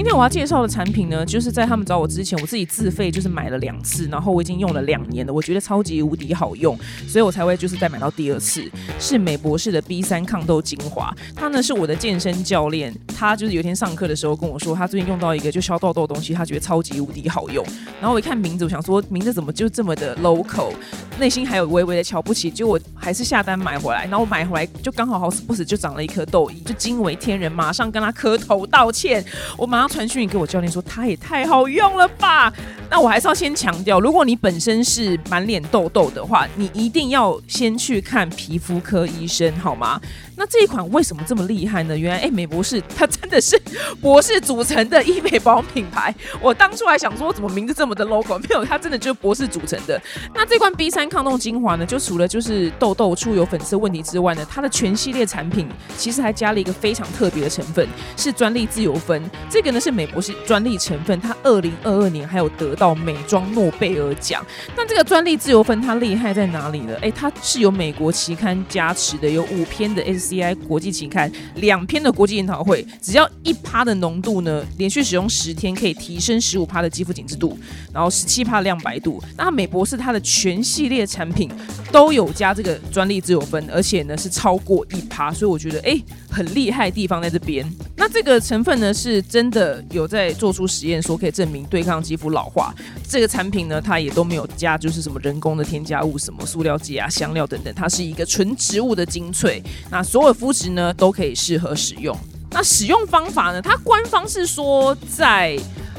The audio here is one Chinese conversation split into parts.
今天我要介绍的产品呢，就是在他们找我之前，我自己自费就是买了两次，然后我已经用了两年了，我觉得超级无敌好用，所以我才会就是再买到第二次。是美博士的 B 三抗痘精华，它呢是我的健身教练，他就是有一天上课的时候跟我说，他最近用到一个就消痘痘的东西，他觉得超级无敌好用。然后我一看名字，我想说名字怎么就这么的 local，内心还有微微的瞧不起，结果我还是下单买回来。然后我买回来就刚好好死不死就长了一颗痘印，就惊为天人，马上跟他磕头道歉。我马上传讯给我教练说，他也太好用了吧。那我还是要先强调，如果你本身是满脸痘痘的话，你一定要先去看皮肤科医生，好吗？那这一款为什么这么厉害呢？原来，哎，美博士 它真的是 博士组成的医美保养品牌。我当初还想说，怎么名字这么的 logo？没有，它真的就是博士组成的。那这罐 B 三抗痘精华呢，就除了就是痘痘、出油、粉刺问题之外呢，它的全系列产品其实还加了一个非常特别的成分，是专利自由酚。这个呢是美博士专利成分，它二零二二年还有得到美妆诺贝尔奖。那这个专利自由酚它厉害在哪里呢？哎，它是有美国期刊加持的，有五篇的 S。Di 国际期刊两篇的国际研讨会，只要一趴的浓度呢，连续使用十天可以提升十五趴的肌肤紧致度，然后十七趴的亮白度。那美博士它的全系列产品都有加这个专利自由分，而且呢是超过一趴，所以我觉得哎很厉害的地方在这边。那这个成分呢是真的有在做出实验，说可以证明对抗肌肤老化。这个产品呢它也都没有加就是什么人工的添加物，什么塑料剂啊、香料等等，它是一个纯植物的精粹。那所有肤质呢都可以适合使用。那使用方法呢？它官方是说在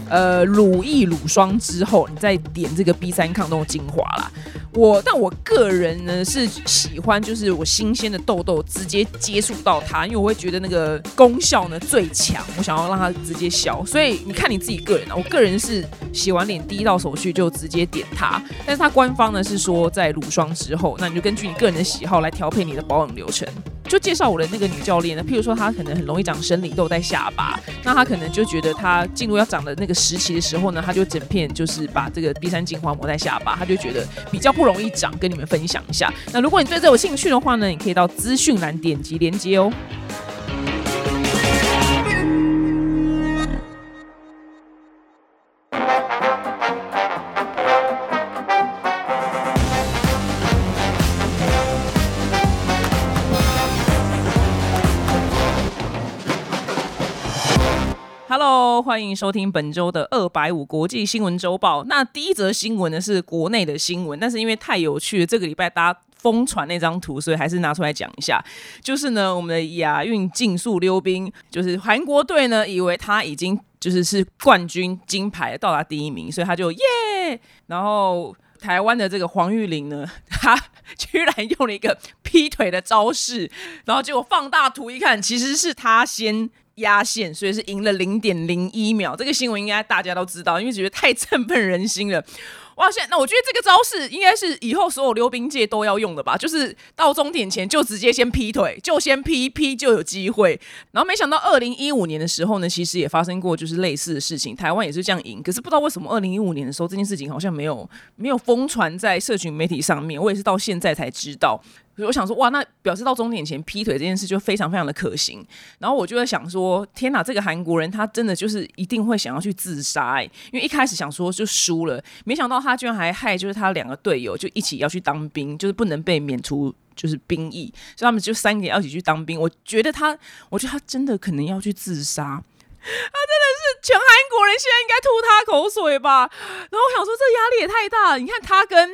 呃乳液乳霜之后，你再点这个 B 三抗痘精华啦。我但我个人呢是喜欢，就是我新鲜的痘痘直接接触到它，因为我会觉得那个功效呢最强，我想要让它直接消。所以你看你自己个人啊，我个人是洗完脸第一道手续就直接点它，但是它官方呢是说在乳霜之后，那你就根据你个人的喜好来调配你的保养流程。就介绍我的那个女教练呢，譬如说她可能很容易长生理痘在下巴，那她可能就觉得她进入要长的那个时期的时候呢，她就整片就是把这个 B 三精华抹在下巴，她就觉得比较不容易长，跟你们分享一下。那如果你对这有兴趣的话呢，你可以到资讯栏点击连接哦。欢迎收听本周的二百五国际新闻周报。那第一则新闻呢是国内的新闻，但是因为太有趣，这个礼拜大家疯传那张图，所以还是拿出来讲一下。就是呢，我们的亚运竞速溜冰，就是韩国队呢，以为他已经就是是冠军金牌到达第一名，所以他就耶。然后台湾的这个黄玉玲呢，他居然用了一个劈腿的招式，然后结果放大图一看，其实是他先。压线，所以是赢了零点零一秒。这个新闻应该大家都知道，因为觉得太振奋人心了。哇塞，那我觉得这个招式应该是以后所有溜冰界都要用的吧？就是到终点前就直接先劈腿，就先劈劈就有机会。然后没想到二零一五年的时候呢，其实也发生过就是类似的事情，台湾也是这样赢。可是不知道为什么二零一五年的时候这件事情好像没有没有疯传在社群媒体上面，我也是到现在才知道。我想说，哇，那表示到终点前劈腿这件事就非常非常的可行。然后我就在想说，天哪，这个韩国人他真的就是一定会想要去自杀，因为一开始想说就输了，没想到他居然还害就是他两个队友就一起要去当兵，就是不能被免除就是兵役，所以他们就三个要一起去当兵。我觉得他，我觉得他真的可能要去自杀，他真的是全韩国人现在应该吐他口水吧。然后我想说，这压力也太大了。你看他跟。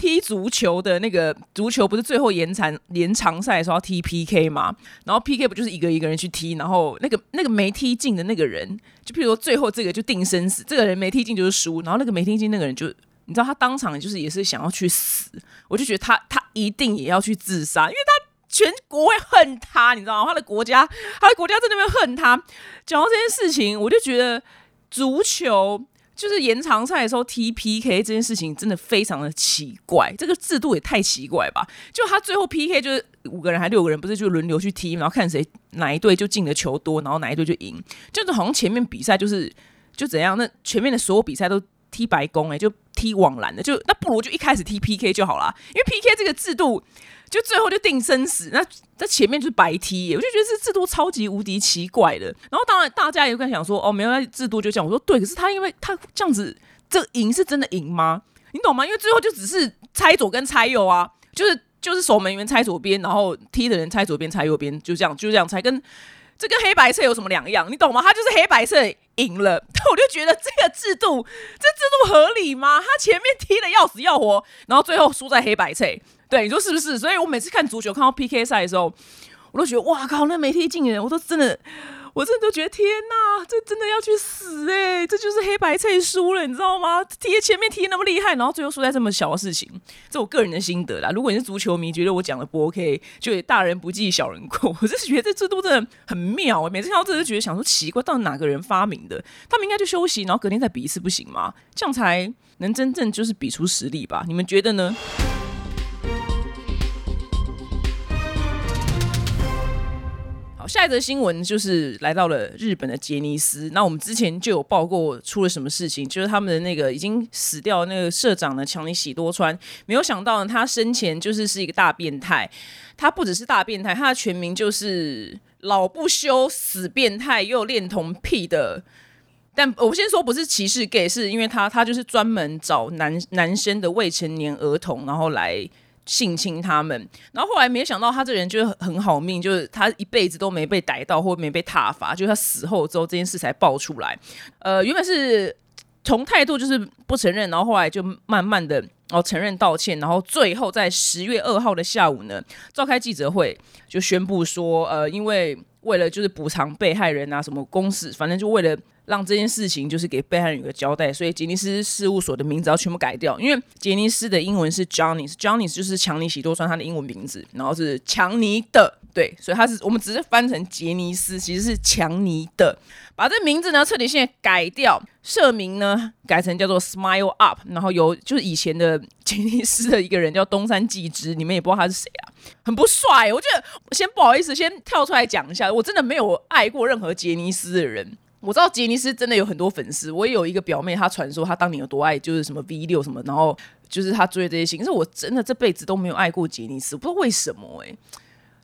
踢足球的那个足球不是最后延长延长赛的时候要踢 PK 吗？然后 PK 不就是一个一个人去踢，然后那个那个没踢进的那个人，就譬如说最后这个就定生死，这个人没踢进就是输，然后那个没踢进那个人就你知道他当场就是也是想要去死，我就觉得他他一定也要去自杀，因为他全国会恨他，你知道吗？他的国家他的国家在那边恨他。讲到这件事情，我就觉得足球。就是延长赛的时候踢 PK 这件事情真的非常的奇怪，这个制度也太奇怪吧？就他最后 PK 就是五个人还六个人，不是就轮流去踢，然后看谁哪一队就进的球多，然后哪一队就赢。就是好像前面比赛就是就怎样，那前面的所有比赛都踢白宫，哎，就踢网篮的，就那不如就一开始踢 PK 就好了，因为 PK 这个制度就最后就定生死，那在前面就是白踢，我就觉得这制度超级无敌奇怪的。然后当然大家也会想说，哦，没有制度就这样，我说对，可是他因为他这样子，这赢是真的赢吗？你懂吗？因为最后就只是猜左跟猜右啊，就是就是守门员猜左边，然后踢的人猜左边猜右边，就这样就这样猜，跟这跟黑白色有什么两样？你懂吗？他就是黑白色赢了，我就觉得这个制度这制度合理吗？他前面踢的要死要活，然后最后输在黑白色，对，你说是不是？所以我每次看足球看到 PK 赛的时候，我都觉得哇靠，那没踢进人，我都真的。我真的都觉得天哪，这真的要去死哎！这就是黑白菜输了，你知道吗？踢前面踢那么厉害，然后最后输在这么小的事情，这我个人的心得啦。如果你是足球迷，觉得我讲的不 OK，就大人不计小人过。我就是觉得这制度真的很妙每次看到这就觉得想说奇怪，到底哪个人发明的？他们应该就休息，然后隔天再比一次不行吗？这样才能真正就是比出实力吧？你们觉得呢？下一则新闻就是来到了日本的杰尼斯。那我们之前就有报过出了什么事情，就是他们的那个已经死掉那个社长呢，强尼喜多川。没有想到呢，他生前就是是一个大变态。他不只是大变态，他的全名就是老不休、死变态又恋童癖的。但我先说不是歧视 gay，是因为他他就是专门找男男生的未成年儿童，然后来。性侵他们，然后后来没想到他这人就是很好命，就是他一辈子都没被逮到或没被挞伐，就是他死后之后这件事才爆出来。呃，原本是从态度就是不承认，然后后来就慢慢的然后承认道歉，然后最后在十月二号的下午呢，召开记者会就宣布说，呃，因为为了就是补偿被害人啊什么公司，反正就为了。让这件事情就是给被害人有个交代，所以杰尼斯事务所的名字要全部改掉，因为杰尼斯的英文是 Johnny，Johnny 就是强尼喜多川他的英文名字，然后是强尼的，对，所以他是我们只是翻成杰尼斯，其实是强尼的，把这名字呢彻底性改掉，社名呢改成叫做 Smile Up，然后由就是以前的杰尼斯的一个人叫东山纪之，你们也不知道他是谁啊，很不帅，我觉得先不好意思，先跳出来讲一下，我真的没有爱过任何杰尼斯的人。我知道杰尼斯真的有很多粉丝，我也有一个表妹，她传说她当年有多爱，就是什么 V 六什么，然后就是她追这些星。可是我真的这辈子都没有爱过杰尼斯，不知道为什么哎，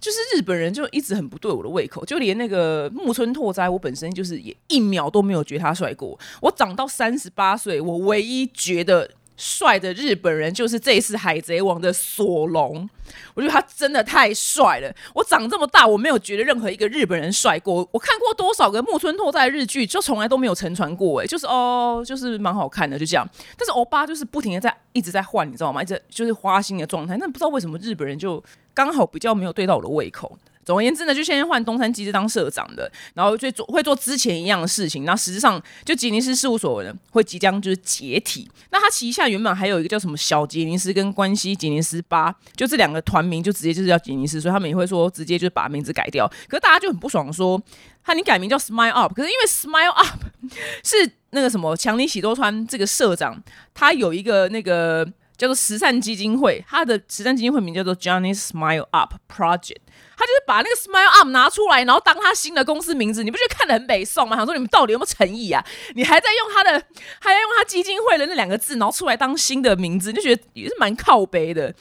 就是日本人就一直很不对我的胃口，就连那个木村拓哉，我本身就是也一秒都没有觉得他帅过。我长到三十八岁，我唯一觉得。帅的日本人就是这一次《海贼王》的索隆，我觉得他真的太帅了。我长这么大，我没有觉得任何一个日本人帅过。我看过多少个木村拓哉日剧，就从来都没有沉船过。哎，就是哦，就是蛮好看的，就这样。但是欧巴就是不停的在一直在换，你知道吗？一直就是花心的状态。那不知道为什么日本人就刚好比较没有对到我的胃口。总而言之呢，就先换东山机制当社长的，然后就做会做之前一样的事情。那实质上，就吉尼斯事务所呢会即将就是解体。那他旗下原本还有一个叫什么小吉尼斯跟关西吉尼斯八，就这两个团名就直接就是叫吉尼斯，所以他们也会说直接就把名字改掉。可是大家就很不爽，说他你改名叫 Smile Up，可是因为 Smile Up 是那个什么强尼喜多川这个社长，他有一个那个叫做慈善基金会，他的慈善基金会名叫做 Johnny Smile Up Project。他就是把那个 Smile Up 拿出来，然后当他新的公司名字，你不觉得看得很北宋吗？想说你们到底有没有诚意啊？你还在用他的，还在用他基金会的那两个字，然后出来当新的名字，就觉得也是蛮靠背的。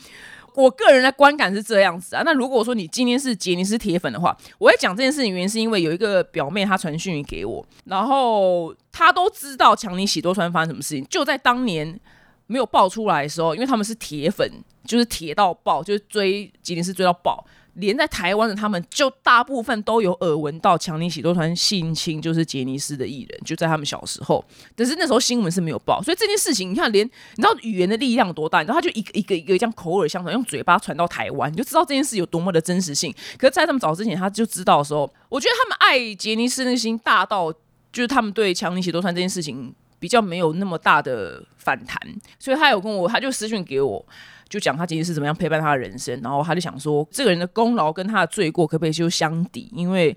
我个人的观感是这样子啊。那如果说你今天是杰尼斯铁粉的话，我会讲这件事情原因是因为有一个表妹她传讯给我，然后她都知道强尼喜多川发生什么事情，就在当年没有爆出来的时候，因为他们是铁粉，就是铁到爆，就是追杰尼斯追到爆。连在台湾的他们，就大部分都有耳闻到强尼喜多团性侵，就是杰尼斯的艺人，就在他们小时候。可是那时候新闻是没有报，所以这件事情，你看，连你知道语言的力量多大？你知道，他就一个一个一个这样口耳相传，用嘴巴传到台湾，你就知道这件事有多么的真实性。可是，在他们早之前，他就知道的时候，我觉得他们爱杰尼斯那心大到，就是他们对强尼喜多川这件事情比较没有那么大的反弹。所以他有跟我，他就私讯给我。就讲他今天是怎么样陪伴他的人生，然后他就想说，这个人的功劳跟他的罪过可不可以就相抵？因为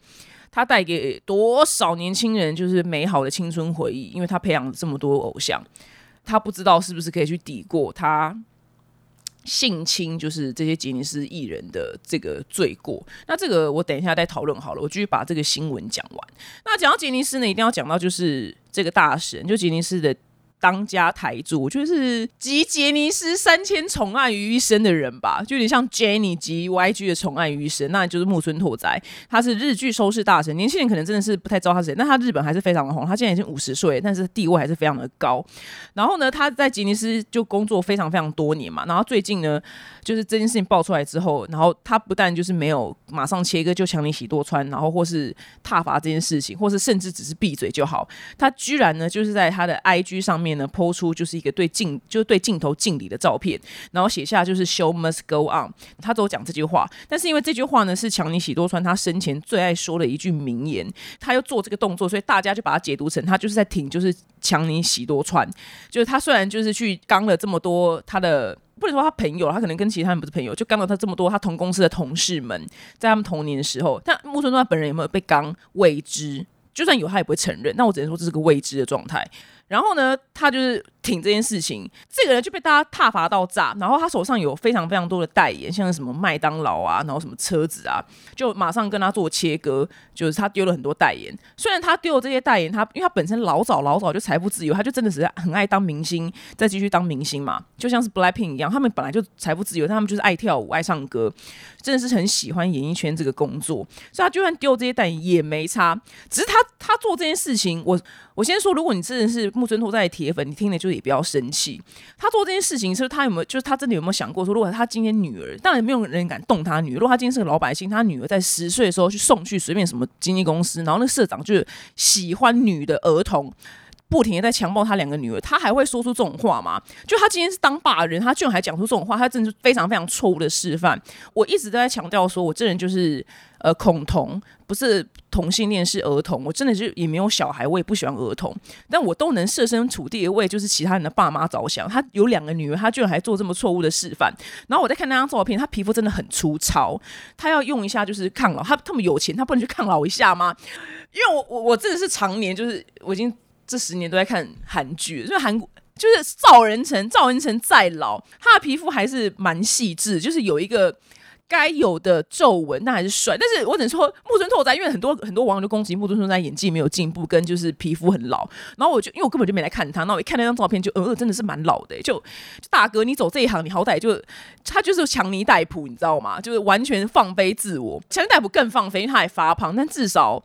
他带给多少年轻人就是美好的青春回忆，因为他培养了这么多偶像，他不知道是不是可以去抵过他性侵就是这些杰尼斯艺人的这个罪过。那这个我等一下再讨论好了，我继续把这个新闻讲完。那讲到杰尼斯呢，一定要讲到就是这个大神，就杰尼斯的。当家台柱，就是集杰尼斯三千宠爱于一身的人吧，就有点像 Jenny 集 YG 的宠爱于一身，那就是木村拓哉，他是日剧收视大神，年轻人可能真的是不太知道他是谁，但他日本还是非常的红，他现在已经五十岁，但是地位还是非常的高。然后呢，他在吉尼斯就工作非常非常多年嘛，然后最近呢，就是这件事情爆出来之后，然后他不但就是没有马上切割就强尼喜多川，然后或是踏伐这件事情，或是甚至只是闭嘴就好，他居然呢就是在他的 IG 上面面呢抛出就是一个对镜就是对镜头敬礼的照片，然后写下就是 Show must go on，他都讲这句话，但是因为这句话呢是强尼喜多川他生前最爱说的一句名言，他又做这个动作，所以大家就把它解读成他就是在挺就是强尼喜多川，就是他虽然就是去刚了这么多他的。不能说他朋友，他可能跟其他人不是朋友，就刚了他这么多他同公司的同事们，在他们童年的时候，但木村拓哉本人有没有被刚未知？就算有，他也不会承认。那我只能说这是个未知的状态。然后呢，他就是挺这件事情，这个人就被大家挞伐到炸。然后他手上有非常非常多的代言，像什么麦当劳啊，然后什么车子啊，就马上跟他做切割。就是他丢了很多代言，虽然他丢了这些代言，他因为他本身老早老早就财富自由，他就真的是很爱当明星，再继续当明星嘛。就像是 Blackpink 一样，他们本来就财富自由，他们就是爱跳舞、爱唱歌，真的是很喜欢演艺圈这个工作。所以他就算丢这些代言也没差，只是他他做这件事情，我我先说，如果你真的是木村拓哉的铁粉，你听了就也不要生气。他做这件事情，是他有没有就是他真的有没有想过说，如果他今天女儿，当然没有人敢动他女儿。如果他今天是个老百姓，他女儿在十岁的时候去送去随便什么。经纪公司，然后那社长就是喜欢女的儿童，不停的在强暴他两个女儿，他还会说出这种话吗？就他今天是当爸的人，他居然还讲出这种话，他真的是非常非常错误的示范。我一直都在强调说，我这人就是呃恐同，不是同性恋，是儿童。我真的是也没有小孩，我也不喜欢儿童，但我都能设身处地的为就是其他人的爸妈着想。他有两个女儿，他居然还做这么错误的示范。然后我在看那张照片，他皮肤真的很粗糙，他要用一下就是抗老。他这么有钱，他不能去抗老一下吗？因为我我我真的是常年就是我已经。这十年都在看韩剧，就是韩国就是赵仁成，赵仁成再老，他的皮肤还是蛮细致，就是有一个该有的皱纹，那还是帅。但是我只能说木村拓哉，因为很多很多网友就攻击木村拓哉演技没有进步，跟就是皮肤很老。然后我就因为我根本就没来看他，那我一看那张照片，就呃真的是蛮老的。就大哥，你走这一行，你好歹就他就是强尼戴普，你知道吗？就是完全放飞自我。强尼戴普更放飞，因为他还发胖，但至少。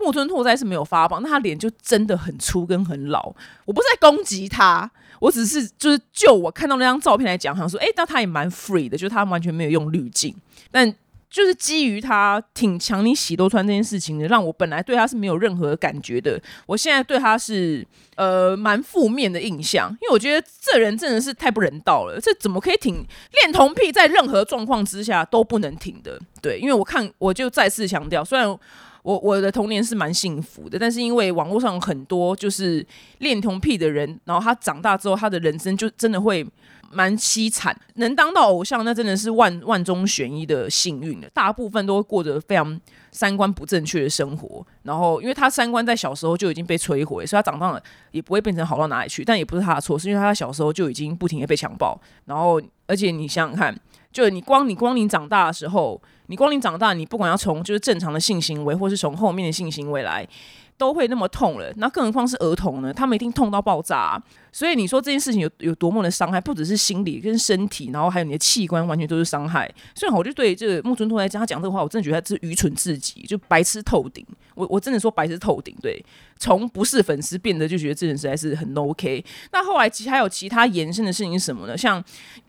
木村拓哉是没有发胖，那他脸就真的很粗跟很老。我不是在攻击他，我只是就是就我看到那张照片来讲，想说，哎，那他也蛮 free 的，就是他完全没有用滤镜。但就是基于他挺强你喜多川这件事情的，让我本来对他是没有任何感觉的，我现在对他是呃蛮负面的印象，因为我觉得这人真的是太不人道了。这怎么可以挺恋童癖，在任何状况之下都不能挺的？对，因为我看我就再次强调，虽然。我我的童年是蛮幸福的，但是因为网络上很多就是恋童癖的人，然后他长大之后，他的人生就真的会蛮凄惨。能当到偶像，那真的是万万中选一的幸运了。大部分都过着非常三观不正确的生活，然后因为他三观在小时候就已经被摧毁，所以他长大了也不会变成好到哪里去。但也不是他的错，是因为他小时候就已经不停的被强暴。然后，而且你想想看，就你光你光你长大的时候。你光你长大，你不管要从就是正常的性行为，或是从后面的性行为来，都会那么痛了。那更何况是儿童呢？他们一定痛到爆炸。所以你说这件事情有有多么的伤害，不只是心理跟身体，然后还有你的器官，完全都是伤害。所以我就对这个木村拓哉讲，他讲这个话，我真的觉得他是愚蠢至极，就白痴透顶。我我真的说白痴透顶。对，从不是粉丝变得就觉得这人实在是很 OK。那后来其实还有其他延伸的事情是什么呢？像。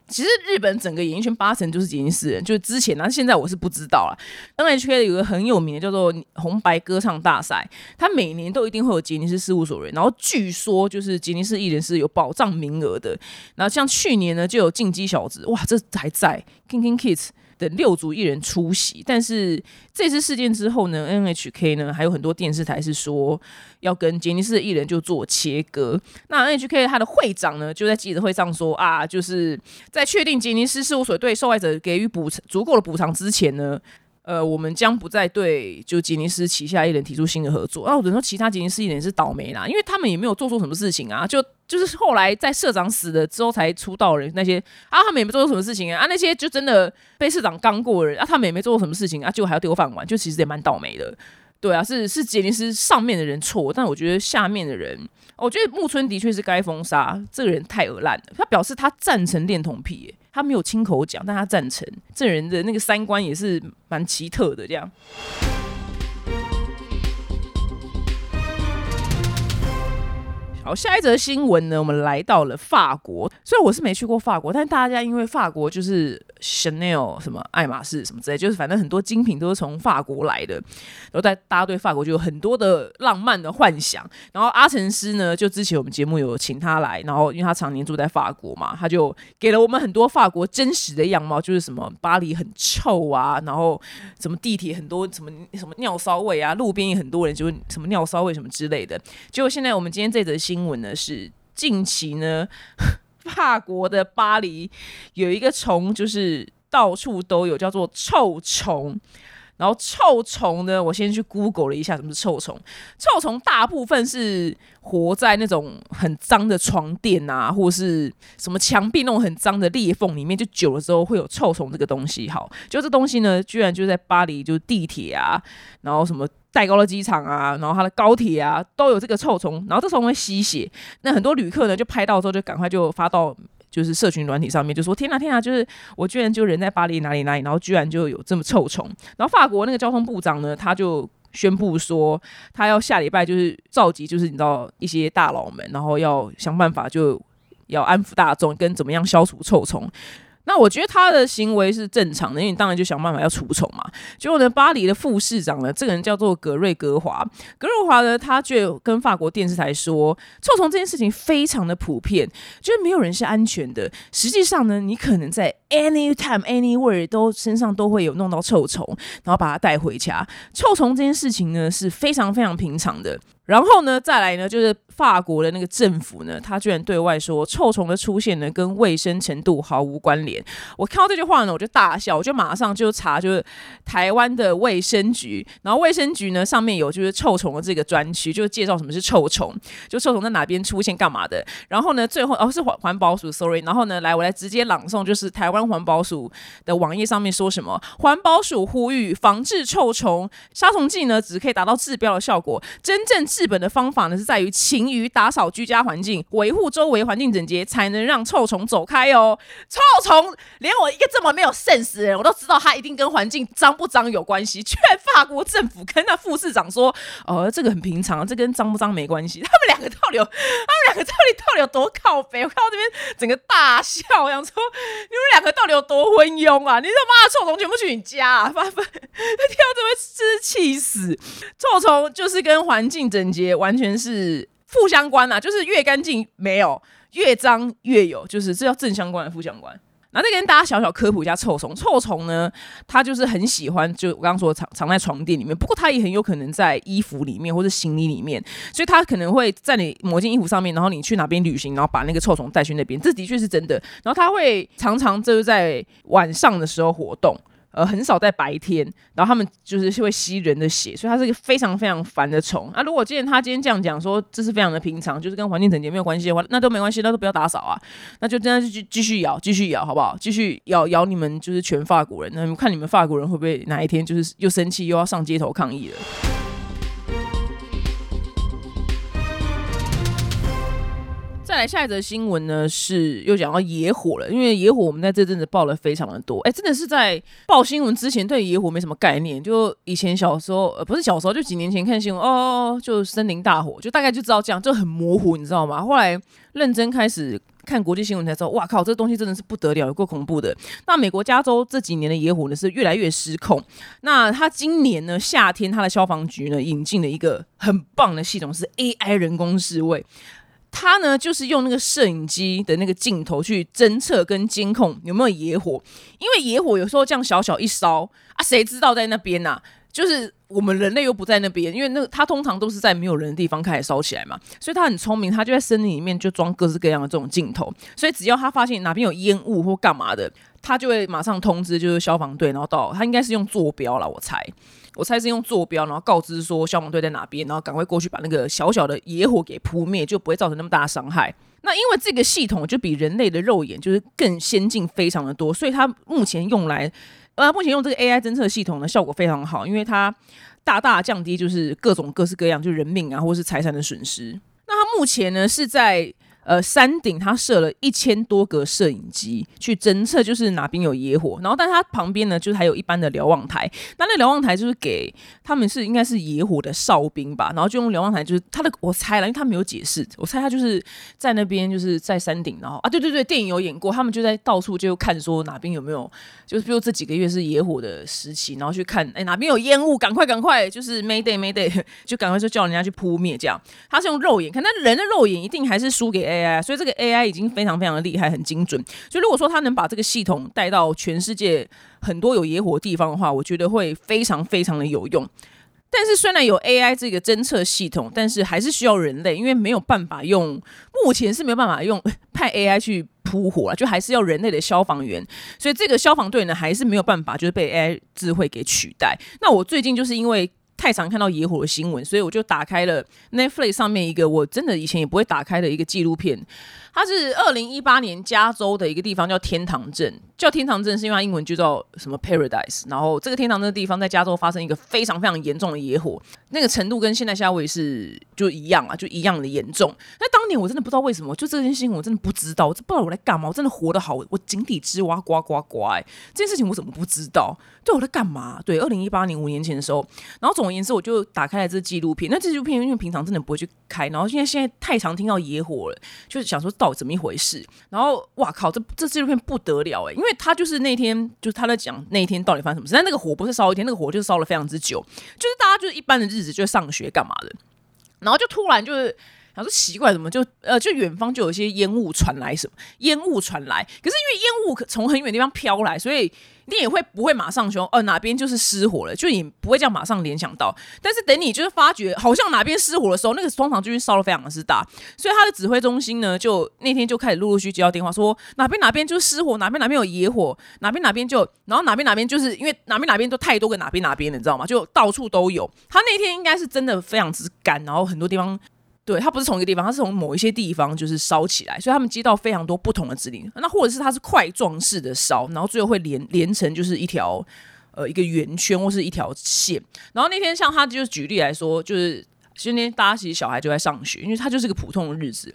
其实日本整个演艺圈八成就是吉尼斯人，就是之前，那现在我是不知道了。NHK 有个很有名的叫做红白歌唱大赛，它每年都一定会有吉尼斯事务所人，然后据说就是吉尼斯艺人是有保障名额的。然后像去年呢，就有进击小子，哇，这还在 King King Kids。等六组艺人出席，但是这次事件之后呢，NHK 呢还有很多电视台是说要跟杰尼斯的艺人就做切割。那 NHK 他的会长呢就在记者会上说啊，就是在确定杰尼斯事务所对受害者给予补足够的补偿之前呢。呃，我们将不再对就吉尼斯旗下艺人提出新的合作。那我只能说，其他吉尼斯艺人是倒霉啦，因为他们也没有做错什么事情啊。就就是后来在社长死了之后才出道人那些啊，他们也没做错什么事情啊。啊，那些就真的被社长刚过人啊，他们也没做错什么事情啊，就还要丢饭碗，就其实也蛮倒霉的。对啊，是是杰尼斯上面的人错，但我觉得下面的人，我觉得木村的确是该封杀，这个人太恶烂了。他表示他赞成恋童癖，他没有亲口讲，但他赞成。这人的那个三观也是蛮奇特的，这样。好，下一则新闻呢，我们来到了法国。虽然我是没去过法国，但大家因为法国就是 Chanel 什么爱马仕什么之类，就是反正很多精品都是从法国来的。然后在大家对法国就有很多的浪漫的幻想。然后阿成师呢，就之前我们节目有请他来，然后因为他常年住在法国嘛，他就给了我们很多法国真实的样貌，就是什么巴黎很臭啊，然后什么地铁很多什么什么尿骚味啊，路边也很多人就是什么尿骚味什么之类的。结果现在我们今天这则新闻呢是近期呢，法国的巴黎有一个虫，就是到处都有，叫做臭虫。然后臭虫呢，我先去 Google 了一下什么是臭虫。臭虫大部分是活在那种很脏的床垫啊，或是什么墙壁那种很脏的裂缝里面，就久了之后会有臭虫这个东西。好，就这东西呢，居然就在巴黎，就是地铁啊，然后什么。戴高乐机场啊，然后它的高铁啊，都有这个臭虫，然后这虫会吸血。那很多旅客呢，就拍到之后就赶快就发到就是社群软体上面，就说天哪天哪，就是我居然就人在巴黎哪里哪里，然后居然就有这么臭虫。然后法国那个交通部长呢，他就宣布说，他要下礼拜就是召集，就是你知道一些大佬们，然后要想办法就要安抚大众，跟怎么样消除臭虫。那我觉得他的行为是正常的，因为你当然就想办法要除虫嘛。结果呢，巴黎的副市长呢，这个人叫做格瑞格华，格瑞华呢，他就跟法国电视台说，臭虫这件事情非常的普遍，就是没有人是安全的。实际上呢，你可能在 anytime anywhere 都身上都会有弄到臭虫，然后把它带回家。臭虫这件事情呢，是非常非常平常的。然后呢，再来呢，就是法国的那个政府呢，他居然对外说，臭虫的出现呢，跟卫生程度毫无关联。我看到这句话呢，我就大笑，我就马上就查，就是台湾的卫生局，然后卫生局呢上面有就是臭虫的这个专区，就是介绍什么是臭虫，就臭虫在哪边出现干嘛的。然后呢，最后哦是环环保署，sorry。然后呢，来我来直接朗诵，就是台湾环保署的网页上面说什么，环保署呼吁防治臭虫杀虫剂呢，只可以达到治标的效果，真正治。治本的方法呢，是在于勤于打扫居家环境，维护周围环境整洁，才能让臭虫走开哦。臭虫连我一个这么没有 sense 的人，我都知道它一定跟环境脏不脏有关系。却法国政府跟那副市长说：“哦，这个很平常，这跟脏不脏没关系。”他们两个到底，有，他们两个到底到底有多靠北？我看到这边整个大笑，我想说你们两个到底有多昏庸啊？你他妈的臭虫全部去你家啊！发疯，他 听到这边真是气死。臭虫就是跟环境整。完全是负相关啊，就是越干净没有，越脏越有，就是这叫正相关的负相关。那再跟大家小小科普一下臭虫，臭虫呢，它就是很喜欢，就我刚刚说藏藏在床垫里面，不过它也很有可能在衣服里面或者行李里面，所以它可能会在你某件衣服上面，然后你去哪边旅行，然后把那个臭虫带去那边，这的确是真的。然后它会常常就是在晚上的时候活动。呃，很少在白天，然后他们就是会吸人的血，所以它是一个非常非常烦的虫。那如果今天他今天这样讲说，这是非常的平常，就是跟环境整洁没有关系的话，那都没关系，那都不要打扫啊，那就真的就继续咬，继续咬，好不好？继续咬咬你们就是全法国人，那你们看你们法国人会不会哪一天就是又生气又要上街头抗议了？再来下一则新闻呢，是又讲到野火了。因为野火我们在这阵子报了非常的多，哎，真的是在报新闻之前对野火没什么概念。就以前小时候，呃，不是小时候，就几年前看新闻，哦，就森林大火，就大概就知道这样，就很模糊，你知道吗？后来认真开始看国际新闻才知道，哇靠，这东西真的是不得了，有够恐怖的。那美国加州这几年的野火呢是越来越失控。那他今年呢夏天，他的消防局呢引进了一个很棒的系统，是 AI 人工侍卫。他呢，就是用那个摄影机的那个镜头去侦测跟监控有没有野火，因为野火有时候这样小小一烧啊，谁知道在那边呐？就是我们人类又不在那边，因为那它通常都是在没有人的地方开始烧起来嘛，所以他很聪明，他就在森林里面就装各式各样的这种镜头，所以只要他发现哪边有烟雾或干嘛的，他就会马上通知就是消防队，然后到他应该是用坐标了，我猜。我猜是用坐标，然后告知说消防队在哪边，然后赶快过去把那个小小的野火给扑灭，就不会造成那么大的伤害。那因为这个系统就比人类的肉眼就是更先进非常的多，所以它目前用来，呃，目前用这个 AI 侦测系统呢效果非常好，因为它大大降低就是各种各式各样就人命啊或是财产的损失。那它目前呢是在。呃，山顶他设了一千多个摄影机去侦测，就是哪边有野火。然后，但它旁边呢，就是还有一般的瞭望台。那那瞭望台就是给他们是应该是野火的哨兵吧。然后就用瞭望台，就是他的我猜了，因为他没有解释。我猜他就是在那边，就是在山顶。然后啊，对对对，电影有演过，他们就在到处就看说哪边有没有，就是比如这几个月是野火的时期，然后去看哎哪边有烟雾，赶快赶快，就是 Mayday Mayday，就赶快就叫人家去扑灭。这样，他是用肉眼看，那人的肉眼一定还是输给。AI，所以这个 AI 已经非常非常的厉害，很精准。所以如果说他能把这个系统带到全世界很多有野火的地方的话，我觉得会非常非常的有用。但是虽然有 AI 这个侦测系统，但是还是需要人类，因为没有办法用，目前是没有办法用派 AI 去扑火了，就还是要人类的消防员。所以这个消防队呢，还是没有办法就是被 AI 智慧给取代。那我最近就是因为。太常看到野火的新闻，所以我就打开了 Netflix 上面一个我真的以前也不会打开的一个纪录片。它是二零一八年加州的一个地方叫天堂镇，叫天堂镇是因为它英文就叫什么 Paradise。然后这个天堂镇的地方在加州发生一个非常非常严重的野火，那个程度跟现在夏威夷是就一样啊，就一样的严重。那当年我真的不知道为什么，就这件事情我真的不知道，不知道我在干嘛，我真的活得好，我井底之蛙呱呱呱。这件事情我怎么不知道？对，我在干嘛？对，二零一八年五年前的时候，然后总而言之，我就打开了这纪录片。那纪录片因为平常真的不会去开，然后现在现在太常听到野火了，就是想说到怎么一回事。然后哇靠，这这纪录片不得了哎，因为他就是那天就是他在讲那一天到底发生什么事。但那个火不是烧一天，那个火就是烧了非常之久，就是大家就是一般的日子就上学干嘛的，然后就突然就是。然后说奇怪，怎么就呃，就远方就有一些烟雾传来，什么烟雾传来？可是因为烟雾从很远地方飘来，所以你也会不会马上说，呃，哪边就是失火了？就你不会这样马上联想到。但是等你就是发觉好像哪边失火的时候，那个通常就烧的非常的是大，所以他的指挥中心呢，就那天就开始陆陆续接到电话，说哪边哪边就是失火，哪边哪边有野火，哪边哪边就，然后哪边哪边就是因为哪边哪边都太多个哪边哪边的，你知道吗？就到处都有。他那天应该是真的非常之干，然后很多地方。对，它不是同一个地方，它是从某一些地方就是烧起来，所以他们接到非常多不同的指令。那或者是它是块状式的烧，然后最后会连连成就是一条呃一个圆圈或是一条线。然后那天像他就是举例来说，就是今天大家其实小孩就在上学，因为他就是个普通的日子。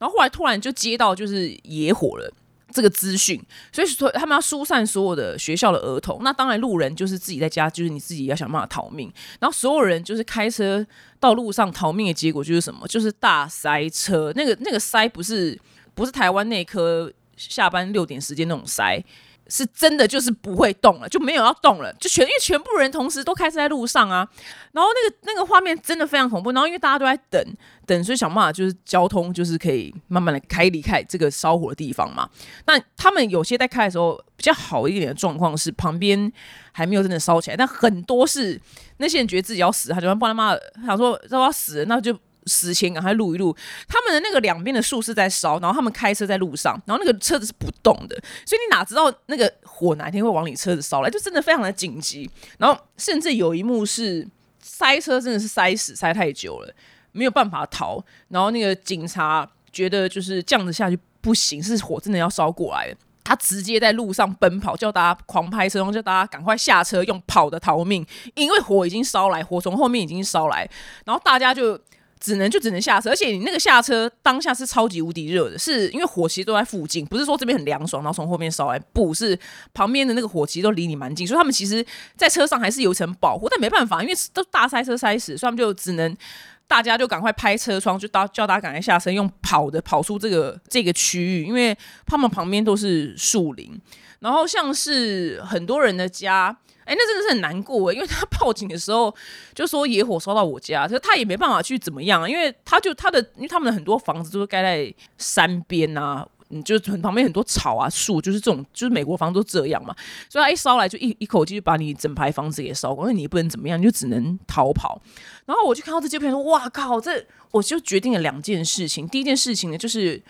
然后后来突然就接到就是野火了。这个资讯，所以说他们要疏散所有的学校的儿童。那当然，路人就是自己在家，就是你自己要想办法逃命。然后所有人就是开车到路上逃命的结果就是什么？就是大塞车。那个那个塞不是不是台湾内科下班六点时间那种塞。是真的，就是不会动了，就没有要动了，就全因为全部人同时都开车在路上啊，然后那个那个画面真的非常恐怖，然后因为大家都在等等，所以想办法就是交通就是可以慢慢的开离开这个烧火的地方嘛。那他们有些在开的时候比较好一点的状况是旁边还没有真的烧起来，但很多是那些人觉得自己要死，他就帮他妈想说要要死，那就。死前赶快录一录，他们的那个两边的树是在烧，然后他们开车在路上，然后那个车子是不动的，所以你哪知道那个火哪天会往你车子烧来，就真的非常的紧急。然后甚至有一幕是塞车，真的是塞死塞太久了，没有办法逃。然后那个警察觉得就是这样子下去不行，是火真的要烧过来，他直接在路上奔跑，叫大家狂拍车，然后叫大家赶快下车，用跑的逃命，因为火已经烧来，火从后面已经烧来，然后大家就。只能就只能下车，而且你那个下车当下是超级无敌热的，是因为火其实都在附近，不是说这边很凉爽，然后从后面烧来，不是旁边的那个火其实都离你蛮近，所以他们其实在车上还是有一层保护，但没办法，因为都大塞车塞死，所以他们就只能大家就赶快拍车窗，就到叫他赶快下车，用跑的跑出这个这个区域，因为他们旁边都是树林，然后像是很多人的家。哎，那真的是很难过因为他报警的时候就说野火烧到我家，可他也没办法去怎么样，因为他就他的，因为他们的很多房子都是盖在山边啊，嗯，就是旁边很多草啊树，就是这种，就是美国房子都这样嘛，所以他一烧来就一一口气就把你整排房子给烧光，那你不能怎么样，你就只能逃跑。然后我就看到这纪录片说，哇靠，这我就决定了两件事情，第一件事情呢，就是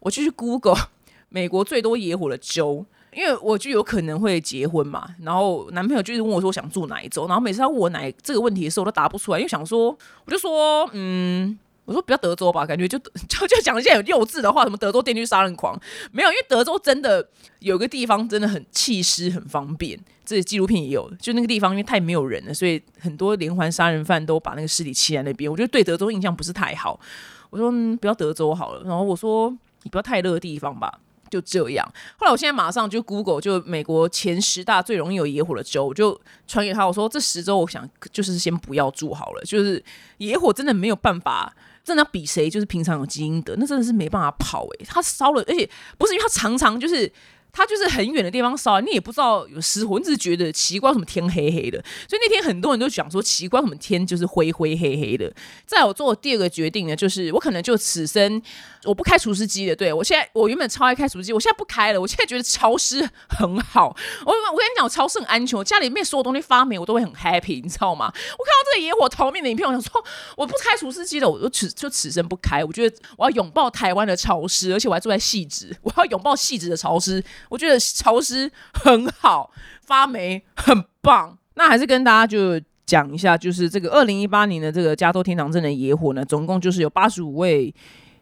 我就去 Google 美国最多野火的州。因为我就有可能会结婚嘛，然后男朋友就是问我说想住哪一州，然后每次他问我哪这个问题的时候，我都答不出来，因为想说，我就说，嗯，我说不要德州吧，感觉就就 就讲一些很幼稚的话，什么德州电锯杀人狂，没有，因为德州真的有个地方真的很气尸，很方便。这纪录片也有，就那个地方因为太没有人了，所以很多连环杀人犯都把那个尸体弃在那边。我觉得对德州印象不是太好。我说不要德州好了，然后我说你不要太热的地方吧。就这样。后来我现在马上就 Google 就美国前十大最容易有野火的州，我就传给他，我说这十州我想就是先不要住好了，就是野火真的没有办法。真的要比谁就是平常有基因的，那真的是没办法跑诶。他烧了，而且不是因为他常常就是。他就是很远的地方烧，你也不知道有失火，你只是觉得奇怪，什么天黑黑的。所以那天很多人都讲说奇怪，什么天就是灰灰黑黑的。在我做第二个决定呢，就是我可能就此生我不开除湿机的。对我现在我原本超爱开除湿机，我现在不开了。我现在觉得潮湿很好。我我跟你讲，潮湿很安全。我家里面所有东西发霉，我都会很 happy，你知道吗？我看到这个野火逃命的影片，我想说我不开除湿机了，我就此就此生不开。我觉得我要拥抱台湾的潮湿，而且我还住在细致，我要拥抱细致的潮湿。我觉得潮湿很好，发霉很棒。那还是跟大家就讲一下，就是这个二零一八年的这个加州天堂镇的野火呢，总共就是有八十五位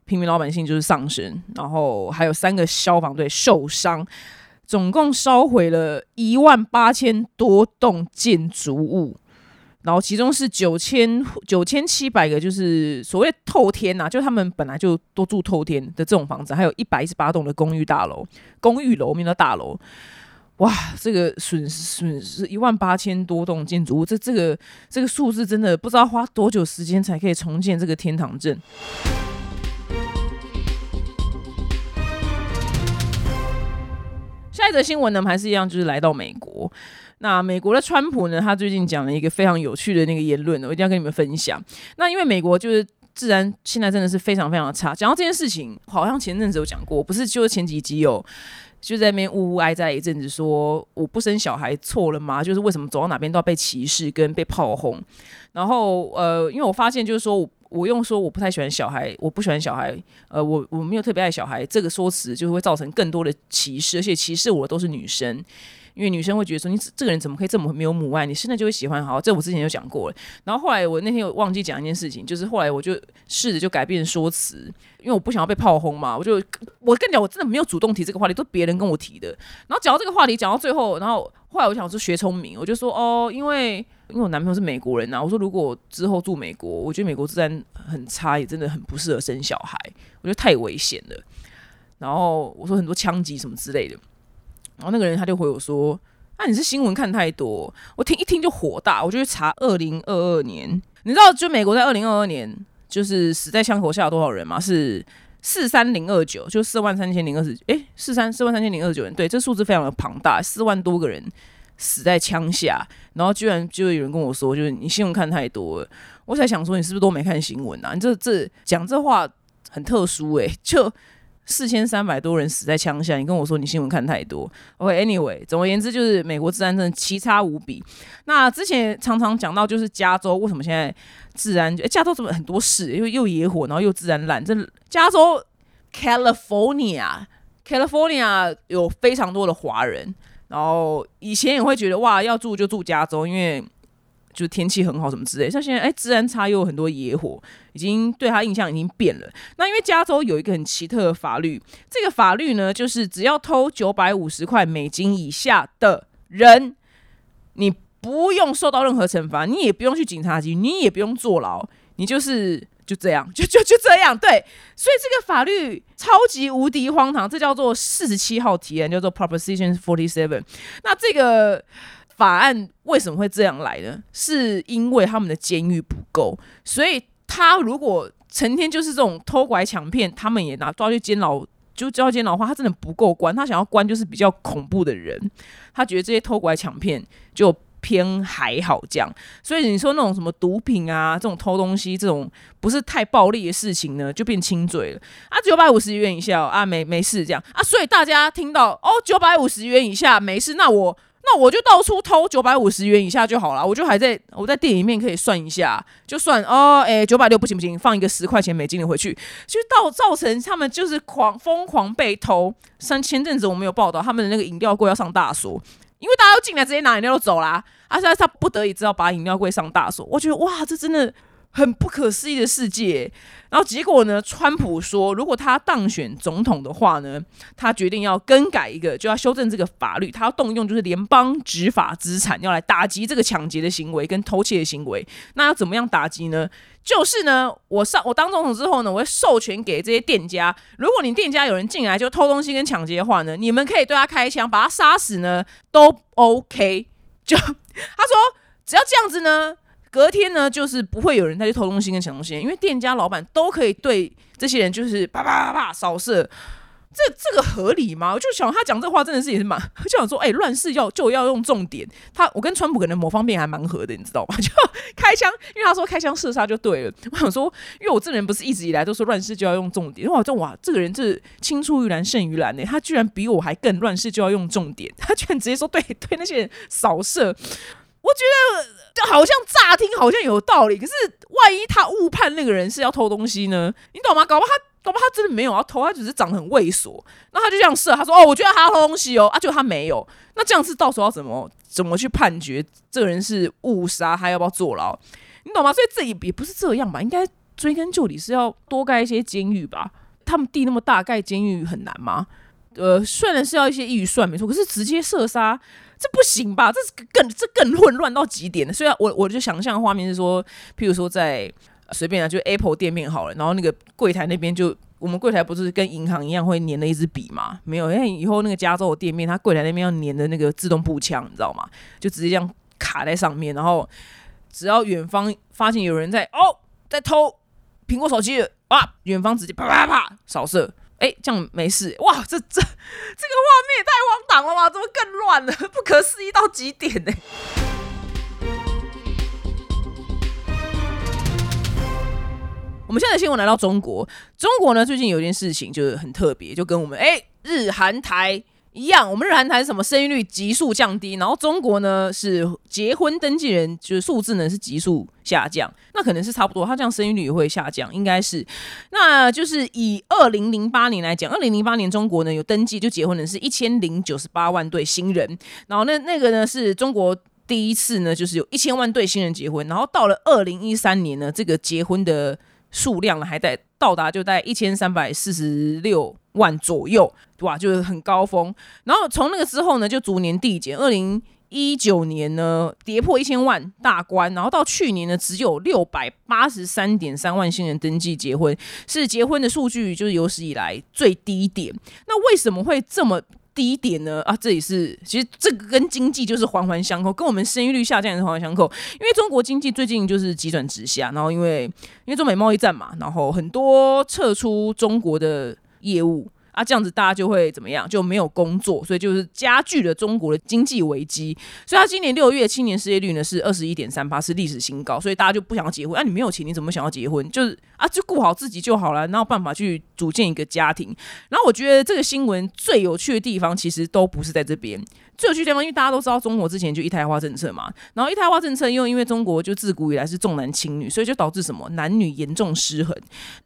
平民老百姓就是丧生，然后还有三个消防队受伤，总共烧毁了一万八千多栋建筑物。然后其中是九千九千七百个，就是所谓透天呐，就他们本来就都住透天的这种房子，还有一百一十八栋的公寓大楼，公寓楼面的大楼，哇，这个损损失一万八千多栋建筑物，这这个这个数字真的不知道花多久时间才可以重建这个天堂镇。下一则新闻呢，还是一样，就是来到美国。那美国的川普呢？他最近讲了一个非常有趣的那个言论，我一定要跟你们分享。那因为美国就是自然现在真的是非常非常的差。讲到这件事情，好像前阵子有讲过，不是就是前几集有就在那边呜呜哀哉一阵子，说我不生小孩错了吗？就是为什么走到哪边都要被歧视跟被炮轰？然后呃，因为我发现就是说我用说我不太喜欢小孩，我不喜欢小孩，呃，我我没有特别爱小孩这个说辞，就会造成更多的歧视，而且歧视我的都是女生。因为女生会觉得说你这个人怎么可以这么没有母爱？你现在就会喜欢好，这我之前就讲过了。然后后来我那天有忘记讲一件事情，就是后来我就试着就改变说辞，因为我不想要被炮轰嘛。我就我跟你讲，我真的没有主动提这个话题，都别人跟我提的。然后讲到这个话题，讲到最后，然后后来我想说学聪明，我就说哦，因为因为我男朋友是美国人呐，我说如果之后住美国，我觉得美国治安很差，也真的很不适合生小孩，我觉得太危险了。然后我说很多枪击什么之类的。然后那个人他就回我说：“那你是新闻看太多。”我听一听就火大，我就去查二零二二年。你知道就美国在二零二二年就是死在枪口下有多少人吗？是四三零二九，就四万三千零二十，哎，四三四万三千零二十九人。对，这数字非常的庞大，四万多个人死在枪下。然后居然就有人跟我说，就是你新闻看太多了。我才想说，你是不是都没看新闻啊？你这这讲这话很特殊哎，就。四千三百多人死在枪下，你跟我说你新闻看太多。OK，Anyway，总而言之就是美国治安真的奇差无比。那之前常常讲到就是加州为什么现在治安，加州怎么很多事，因为又野火，然后又治安烂。这加州 California，California 有非常多的华人，然后以前也会觉得哇要住就住加州，因为。就天气很好什么之类，像现在哎，治安差又有很多野火，已经对他印象已经变了。那因为加州有一个很奇特的法律，这个法律呢，就是只要偷九百五十块美金以下的人，你不用受到任何惩罚，你也不用去警察局，你也不用坐牢，你就是就这样，就 就就这样。对，所以这个法律超级无敌荒唐，这叫做四十七号提案，叫做 Proposition Forty Seven。那这个。法案为什么会这样来呢？是因为他们的监狱不够，所以他如果成天就是这种偷拐抢骗，他们也拿抓去监牢，就交监牢的话，他真的不够关。他想要关就是比较恐怖的人，他觉得这些偷拐抢骗就偏还好这样。所以你说那种什么毒品啊，这种偷东西这种不是太暴力的事情呢，就变轻罪了啊，九百五十元以下啊，没没事这样啊。所以大家听到哦，九百五十元以下没事，那我。那我就到处偷九百五十元以下就好了，我就还在我在店里面可以算一下，就算哦，哎，九百六不行不行，放一个十块钱美金的回去，就到造成他们就是狂疯狂被偷。像前阵子我们有报道，他们的那个饮料柜要上大锁，因为大家都进来直接拿饮料走啦，而且他不得已知道把饮料柜上大锁。我觉得哇，这真的很不可思议的世界。然后结果呢？川普说，如果他当选总统的话呢，他决定要更改一个，就要修正这个法律，他要动用就是联邦执法资产，要来打击这个抢劫的行为跟偷窃的行为。那要怎么样打击呢？就是呢，我上我当总统之后呢，我会授权给这些店家，如果你店家有人进来就偷东西跟抢劫的话呢，你们可以对他开枪，把他杀死呢，都 OK。就他说，只要这样子呢。隔天呢，就是不会有人再去偷东西跟抢东西，因为店家老板都可以对这些人就是啪啪啪啪扫射，这这个合理吗？我就想他讲这话真的是也是蛮，就想说，哎，乱世要就要用重点。他我跟川普可能某方面还蛮合的，你知道吗？就开枪，因为他说开枪射杀就对了。我想说，因为我这人不是一直以来都说乱世就要用重点，哇，这哇，这个人是青出于蓝胜于蓝呢，他居然比我还更乱世就要用重点，他居然直接说对对那些人扫射，我觉得。就好像乍听好像有道理，可是万一他误判那个人是要偷东西呢？你懂吗？搞不好他搞不好他真的没有要偷，他只是长得很猥琐。那他就这样设，他说：“哦，我觉得他偷东西哦。”啊，就他没有。那这样子到时候要怎么怎么去判决这个人是误杀，还要不要坐牢？你懂吗？所以这也也不是这样吧？应该追根究底是要多盖一些监狱吧？他们地那么大，盖监狱很难吗？呃，虽然是要一些预算没错，可是直接射杀。这不行吧？这是更这更混乱到极点的。虽然我我就想象画面是说，譬如说在随便啊，就 Apple 店面好了，然后那个柜台那边就我们柜台不是跟银行一样会粘了一支笔吗？没有，因为以后那个加州的店面，它柜台那边要粘的那个自动步枪，你知道吗？就直接这样卡在上面，然后只要远方发现有人在哦在偷苹果手机，哇，远方直接啪啪啪扫射。哎，这样没事哇！这这这个画面也太荒唐了吧？怎么更乱了？不可思议到极点呢！我们现在的新闻来到中国，中国呢最近有一件事情就是很特别，就跟我们哎日韩台。一样，我们日韩台是什么生育率急速降低，然后中国呢是结婚登记人就是数字呢是急速下降，那可能是差不多，它这样生育率也会下降，应该是，那就是以二零零八年来讲，二零零八年中国呢有登记就结婚的是一千零九十八万对新人，然后那那个呢是中国第一次呢就是有一千万对新人结婚，然后到了二零一三年呢这个结婚的数量呢还在到达就在一千三百四十六。万左右，哇，就是很高峰。然后从那个之后呢，就逐年递减。二零一九年呢，跌破一千万大关，然后到去年呢，只有六百八十三点三万新人登记结婚，是结婚的数据就是有史以来最低点。那为什么会这么低点呢？啊，这也是其实这个跟经济就是环环相扣，跟我们生育率下降也是环环相扣。因为中国经济最近就是急转直下，然后因为因为中美贸易战嘛，然后很多撤出中国的。业务啊，这样子大家就会怎么样？就没有工作，所以就是加剧了中国的经济危机。所以他今年六月青年失业率呢是二十一点三八，是历史新高。所以大家就不想要结婚。啊，你没有钱，你怎么想要结婚？就是啊，就顾好自己就好了，哪有办法去组建一个家庭？然后我觉得这个新闻最有趣的地方，其实都不是在这边。最有趣的地方，因为大家都知道中国之前就一胎化政策嘛，然后一胎化政策又因为中国就自古以来是重男轻女，所以就导致什么男女严重失衡。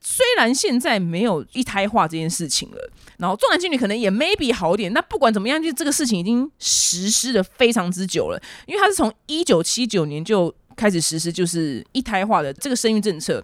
虽然现在没有一胎化这件事情了，然后重男轻女可能也 maybe 好点，那不管怎么样，就这个事情已经实施的非常之久了，因为它是从一九七九年就。开始实施就是一胎化的这个生育政策，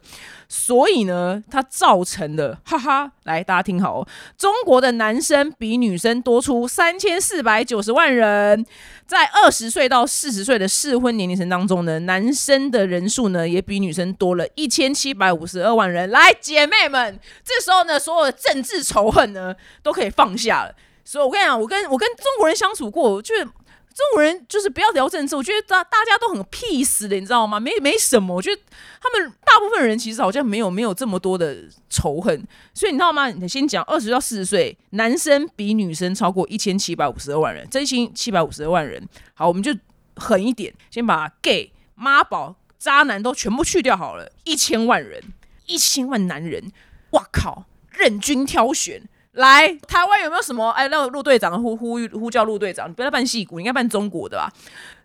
所以呢，它造成的哈哈，来大家听好哦，中国的男生比女生多出三千四百九十万人，在二十岁到四十岁的适婚年龄层当中呢，男生的人数呢也比女生多了一千七百五十二万人。来，姐妹们，这时候呢，所有的政治仇恨呢都可以放下了。所以我跟你讲，我跟我跟中国人相处过，就是。中国人就是不要聊政治，我觉得大大家都很 peace 的，你知道吗？没没什么，我觉得他们大部分人其实好像没有没有这么多的仇恨，所以你知道吗？你先讲二十到四十岁男生比女生超过一千七百五十二万人，真心七百五十二万人。好，我们就狠一点，先把 gay、妈宝、渣男都全部去掉好了，一千万人，一千万男人，哇靠，任君挑选。来，台湾有没有什么？哎，那个陆队长呼呼呼叫陆队长，你不要办戏骨，你应该办中国的吧？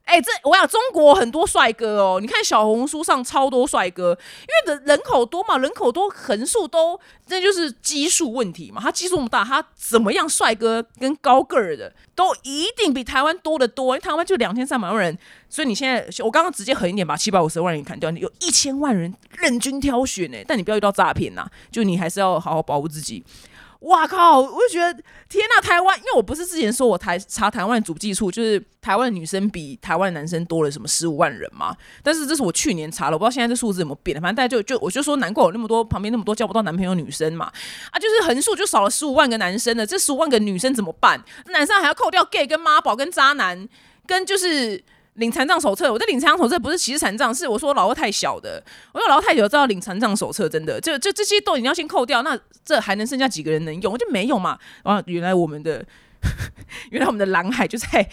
哎，这我想中国很多帅哥哦，你看小红书上超多帅哥，因为人人口多嘛，人口多横竖都，这就是基数问题嘛。他基数那么大，他怎么样帅哥跟高个儿的都一定比台湾多得多，因为台湾就两千三百万人，所以你现在我刚刚直接狠一点把七百五十万人砍掉，你有一千万人任君挑选呢，但你不要遇到诈骗呐，就你还是要好好保护自己。哇靠！我就觉得天呐，台湾，因为我不是之前说我台查台湾主计处，就是台湾女生比台湾男生多了什么十五万人嘛。但是这是我去年查了，我不知道现在这数字有没有变。反正大家就就我就说，难怪有那么多旁边那么多交不到男朋友女生嘛。啊，就是横竖就少了十五万个男生了，这十五万个女生怎么办？男生还要扣掉 gay 跟妈宝跟渣男跟就是。领残障手册，我在领残障手册不是歧视残障，是我说老二太小的。我说老二太小，知道领残障手册，真的，就就这些都你要先扣掉，那这还能剩下几个人能用？我就没有嘛。啊，原来我们的，原来我们的蓝海就在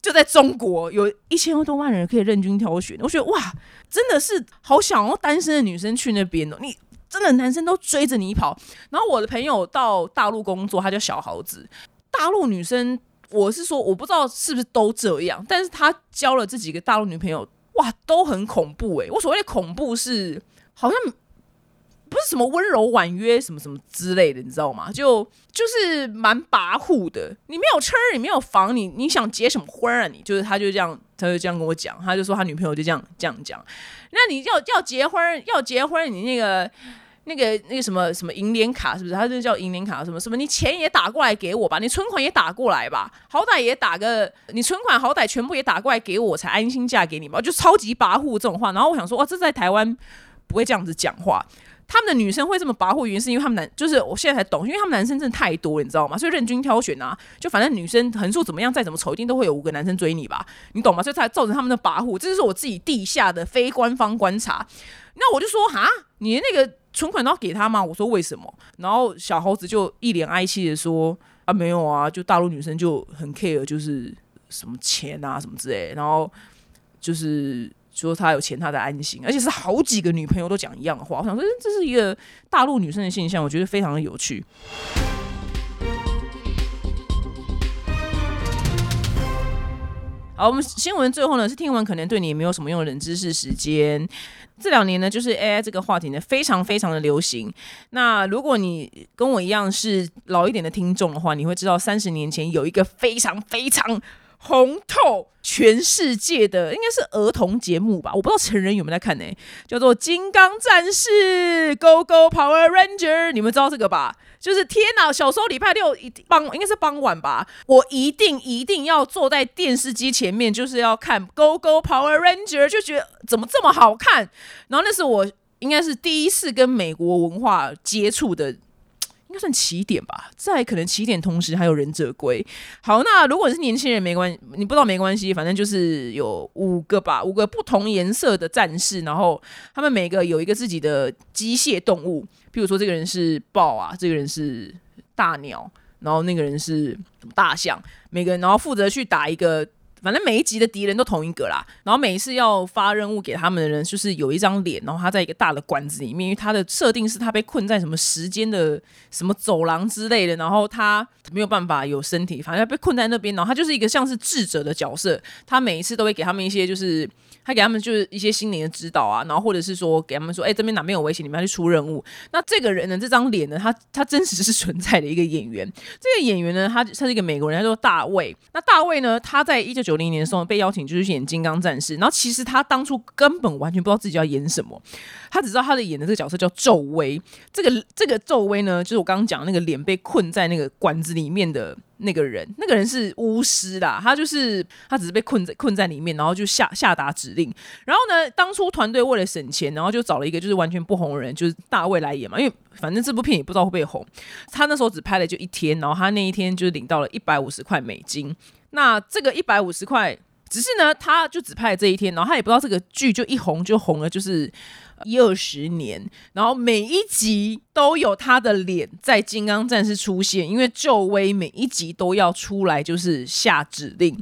就在中国，有一千多万人可以任君挑选。我觉得哇，真的是好想要单身的女生去那边哦。你真的男生都追着你跑。然后我的朋友到大陆工作，他叫小豪子，大陆女生。我是说，我不知道是不是都这样，但是他交了这几个大陆女朋友，哇，都很恐怖哎！我所谓的恐怖是，好像不是什么温柔婉约什么什么之类的，你知道吗？就就是蛮跋扈的。你没有车，你没有房，你你想结什么婚啊？你就是他就这样，他就这样跟我讲，他就说他女朋友就这样这样讲。那你要要结婚，要结婚，你那个。那个那个什么什么银联卡是不是？他就叫银联卡什么什么？你钱也打过来给我吧，你存款也打过来吧，好歹也打个你存款好歹全部也打过来给我，才安心嫁给你吧。就超级跋扈这种话，然后我想说哇，这在台湾不会这样子讲话。他们的女生会这么跋扈，原因是因为他们男就是我现在才懂，因为他们男生真的太多了，你知道吗？所以任君挑选啊，就反正女生横竖怎么样，再怎么丑，一定都会有五个男生追你吧，你懂吗？所以才造成他们的跋扈。这就是我自己地下的非官方观察。那我就说哈，你那个。存款都要给他吗？我说为什么？然后小猴子就一脸哀戚的说：“啊，没有啊，就大陆女生就很 care，就是什么钱啊什么之类。然后就是说他有钱，他的安心，而且是好几个女朋友都讲一样的话。我想说，这是一个大陆女生的现象，我觉得非常的有趣。”好，我们新闻最后呢是听完可能对你也没有什么用的冷知识时间。这两年呢，就是 AI 这个话题呢非常非常的流行。那如果你跟我一样是老一点的听众的话，你会知道三十年前有一个非常非常红透全世界的，应该是儿童节目吧？我不知道成人有没有在看呢？叫做《金刚战士 Go Go Power Ranger》，你们知道这个吧？就是天哪！小时候礼拜六一傍应该是傍晚吧，我一定一定要坐在电视机前面，就是要看《Go Go Power Ranger》，就觉得怎么这么好看。然后那是我应该是第一次跟美国文化接触的，该算起点吧。在可能起点同时还有忍者龟。好，那如果你是年轻人没关系，你不知道没关系，反正就是有五个吧，五个不同颜色的战士，然后他们每个有一个自己的机械动物。譬如说，这个人是豹啊，这个人是大鸟，然后那个人是大象，每个人然后负责去打一个，反正每一集的敌人都同一个啦。然后每一次要发任务给他们的人，就是有一张脸，然后他在一个大的馆子里面，因为他的设定是他被困在什么时间的什么走廊之类的，然后他没有办法有身体，反正被困在那边，然后他就是一个像是智者的角色，他每一次都会给他们一些就是。他给他们就是一些心灵的指导啊，然后或者是说给他们说，哎，这边哪边有危险，你们要去出任务。那这个人呢，这张脸呢，他他真实是存在的一个演员。这个演员呢，他他是一个美国人，他叫大卫。那大卫呢，他在一九九九零年的时候被邀请就是演金刚战士，然后其实他当初根本完全不知道自己要演什么，他只知道他的演的这个角色叫咒威。这个这个咒威呢，就是我刚刚讲那个脸被困在那个管子里面的。那个人，那个人是巫师啦，他就是他只是被困在困在里面，然后就下下达指令。然后呢，当初团队为了省钱，然后就找了一个就是完全不红的人，就是大卫来演嘛。因为反正这部片也不知道会不会红，他那时候只拍了就一天，然后他那一天就是领到了一百五十块美金。那这个一百五十块，只是呢，他就只拍了这一天，然后他也不知道这个剧就一红就红了，就是。一二十年，然后每一集都有他的脸在金刚战士出现，因为咒威每一集都要出来就是下指令，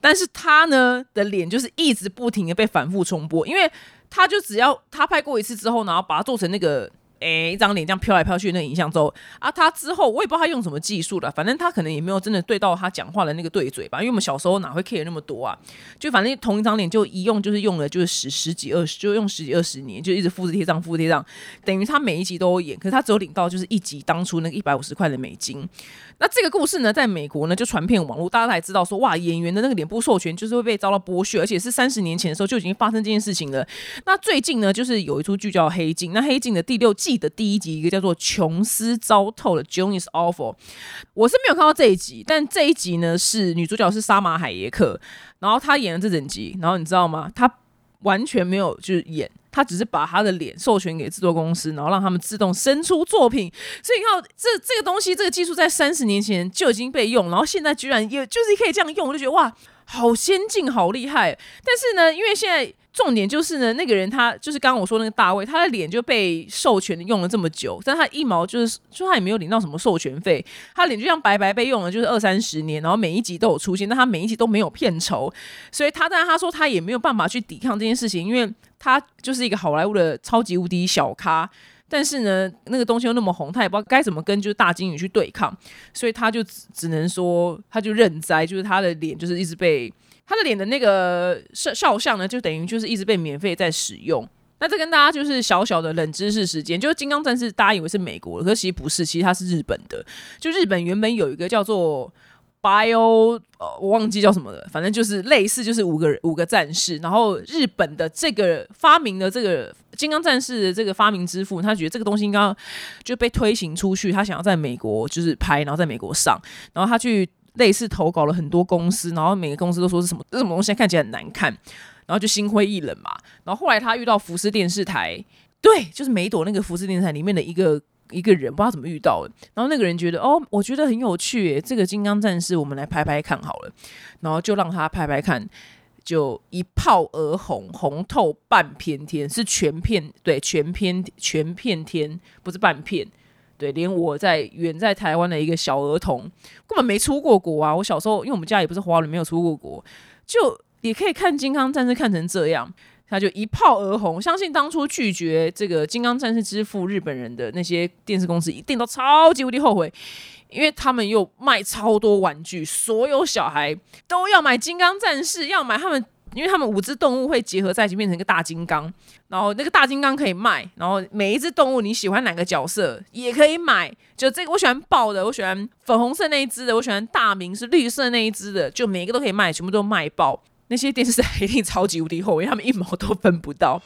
但是他呢的脸就是一直不停的被反复重播，因为他就只要他拍过一次之后，然后把它做成那个哎，一张脸这样飘来飘去那影像之后啊，他之后我也不知道他用什么技术了，反正他可能也没有真的对到他讲话的那个对嘴吧，因为我们小时候哪会 care 那么多啊？就反正同一张脸就一用就是用了就是十十几二十，就用十几二十年，就一直复制贴上复制贴上，等于他每一集都演，可是他只有领到就是一集当初那个一百五十块的美金。那这个故事呢，在美国呢就传遍网络，大家才知道说哇，演员的那个脸部授权就是会被遭到剥削，而且是三十年前的时候就已经发生这件事情了。那最近呢，就是有一出剧叫《黑镜》，那《黑镜》的第六季的第一集，一个叫做“琼斯糟透了 ”（Joan is awful），我是没有看到这一集，但这一集呢是女主角是沙马海耶克，然后她演了这整集，然后你知道吗？她完全没有就是演。他只是把他的脸授权给制作公司，然后让他们自动生出作品。所以你看，这这个东西，这个技术在三十年前就已经被用，然后现在居然也就是可以这样用，我就觉得哇，好先进，好厉害。但是呢，因为现在。重点就是呢，那个人他就是刚刚我说那个大卫，他的脸就被授权用了这么久，但他一毛就是就他也没有领到什么授权费，他脸就像白白被用了，就是二三十年，然后每一集都有出现，但他每一集都没有片酬，所以他当然他说他也没有办法去抵抗这件事情，因为他就是一个好莱坞的超级无敌小咖，但是呢那个东西又那么红，他也不知道该怎么跟就是大金鱼去对抗，所以他就只只能说他就认栽，就是他的脸就是一直被。他的脸的那个肖肖像呢，就等于就是一直被免费在使用。那这跟大家就是小小的冷知识时间，就是金刚战士，大家以为是美国的，可其实不是，其实它是日本的。就日本原本有一个叫做 Bio，呃，我忘记叫什么了，反正就是类似，就是五个五个战士。然后日本的这个发明的这个金刚战士的这个发明之父，他觉得这个东西应该就被推行出去，他想要在美国就是拍，然后在美国上，然后他去。类似投稿了很多公司，然后每个公司都说是什么这什么东西看起来很难看，然后就心灰意冷嘛。然后后来他遇到福斯电视台，对，就是梅朵那个福斯电视台里面的一个一个人，不知道怎么遇到的。然后那个人觉得哦，我觉得很有趣，这个金刚战士我们来拍拍看好了。然后就让他拍拍看，就一炮而红，红透半片天，是全片对全片全片天，不是半片。对，连我在远在台湾的一个小儿童，根本没出过国啊！我小时候，因为我们家也不是华人，没有出过国，就也可以看《金刚战士》看成这样，他就一炮而红。相信当初拒绝这个《金刚战士》支付日本人的那些电视公司，一定都超级无敌后悔，因为他们又卖超多玩具，所有小孩都要买《金刚战士》，要买他们。因为他们五只动物会结合在一起变成一个大金刚，然后那个大金刚可以卖，然后每一只动物你喜欢哪个角色也可以买。就这个我喜欢豹的，我喜欢粉红色那一只的，我喜欢大明是绿色那一只的，就每一个都可以卖，全部都卖爆。那些电视台一定超级无敌厚，因为他们一毛都分不到。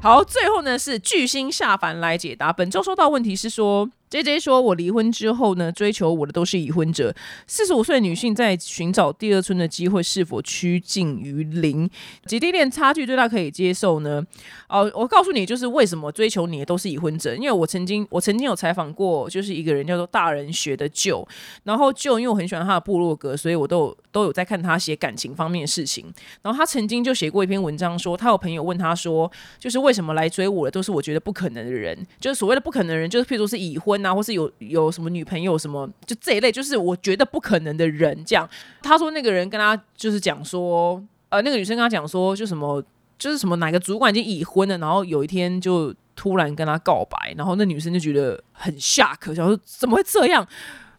好，最后呢是巨星下凡来解答。本周收到问题是说。J J 说：“我离婚之后呢，追求我的都是已婚者。四十五岁女性在寻找第二春的机会，是否趋近于零？姐弟恋差距最大可以接受呢？哦，我告诉你，就是为什么追求你的都是已婚者。因为我曾经，我曾经有采访过，就是一个人叫做大人学的舅。然后舅，因为我很喜欢他的部落格，所以我都有都有在看他写感情方面的事情。然后他曾经就写过一篇文章，说他有朋友问他说，就是为什么来追我的都是我觉得不可能的人，就是所谓的不可能的人，就是譬如说是已婚。”啊，或是有有什么女朋友什么，就这一类，就是我觉得不可能的人。这样，他说那个人跟他就是讲说，呃，那个女生跟他讲说，就什么，就是什么哪个主管已经已婚了，然后有一天就突然跟他告白，然后那女生就觉得很吓，可想说怎么会这样？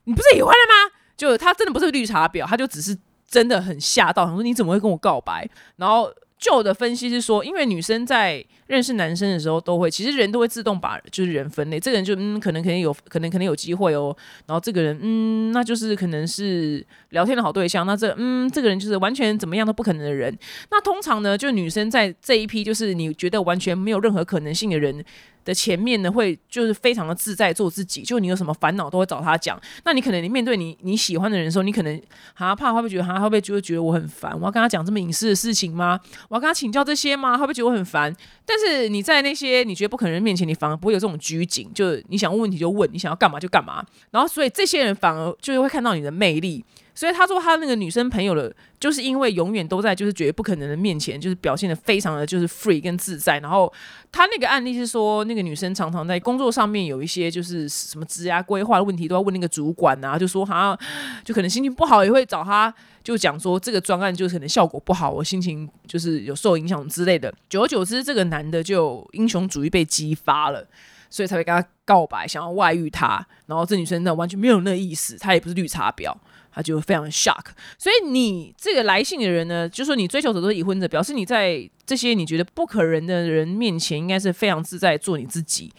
你不是已婚了吗？就他真的不是绿茶婊，他就只是真的很吓到，想说你怎么会跟我告白？然后旧的分析是说，因为女生在。认识男生的时候都会，其实人都会自动把就是人分类，这个人就嗯可能可能有可能可能有机会哦，然后这个人嗯那就是可能是聊天的好对象，那这嗯这个人就是完全怎么样都不可能的人，那通常呢就女生在这一批就是你觉得完全没有任何可能性的人的前面呢会就是非常的自在做自己，就你有什么烦恼都会找他讲，那你可能你面对你你喜欢的人的时候，你可能哈怕会不会觉得哈会不会就会觉得我很烦，我要跟他讲这么隐私的事情吗？我要跟他请教这些吗？会不会觉得我很烦？但是你在那些你觉得不可能面前，你反而不会有这种拘谨，就是你想问问题就问，你想要干嘛就干嘛。然后，所以这些人反而就是会看到你的魅力。所以他说他那个女生朋友的，就是因为永远都在就是觉得不可能的面前，就是表现的非常的就是 free 跟自在。然后他那个案例是说，那个女生常常在工作上面有一些就是什么职涯规划的问题，都要问那个主管啊，就说好像就可能心情不好也会找他，就讲说这个专案就可能效果不好，我心情就是有受影响之类的。久而久之，这个男的就英雄主义被激发了。所以才会跟他告白，想要外遇他。然后这女生呢，完全没有那意思，她也不是绿茶婊，她就非常 shock。所以你这个来信的人呢，就说你追求者都是已婚者，表示你在这些你觉得不可人的人面前，应该是非常自在做你自己。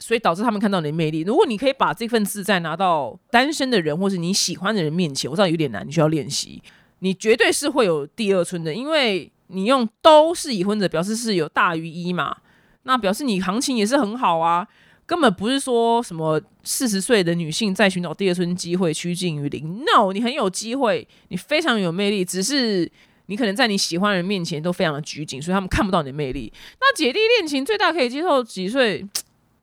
所以导致他们看到你的魅力。如果你可以把这份自在拿到单身的人或是你喜欢的人面前，我知道有点难，你需要练习。你绝对是会有第二春的，因为你用都是已婚者，表示是有大于一嘛。那表示你行情也是很好啊，根本不是说什么四十岁的女性在寻找第二春机会趋近于零。No，你很有机会，你非常有魅力，只是你可能在你喜欢人面前都非常的拘谨，所以他们看不到你的魅力。那姐弟恋情最大可以接受几岁？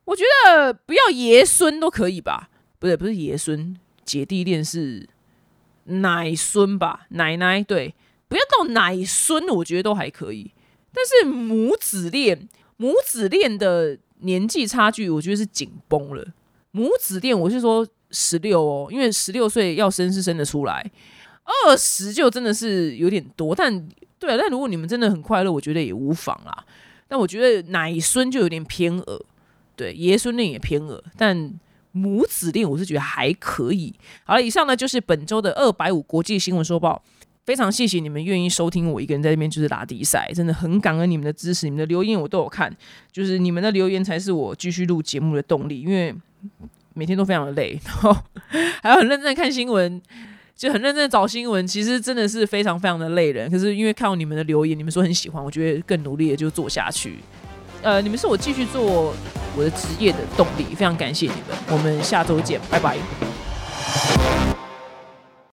我觉得不要爷孙都可以吧？不对，不是爷孙，姐弟恋是奶孙吧？奶奶对，不要到奶孙，我觉得都还可以。但是母子恋。母子恋的年纪差距，我觉得是紧绷了。母子恋，我是说十六哦，因为十六岁要生是生得出来，二十就真的是有点多。但对啊，但如果你们真的很快乐，我觉得也无妨啦。但我觉得奶孙就有点偏恶，对爷孙恋也偏恶，但母子恋我是觉得还可以。好了，以上呢就是本周的二百五国际新闻收报。非常谢谢你们愿意收听我一个人在这边就是打比赛，真的很感恩你们的支持，你们的留言我都有看，就是你们的留言才是我继续录节目的动力，因为每天都非常的累，然后 还要很认真看新闻，就很认真找新闻，其实真的是非常非常的累人。可是因为看到你们的留言，你们说很喜欢，我觉得更努力的就做下去。呃，你们是我继续做我的职业的动力，非常感谢你们，我们下周见，拜拜。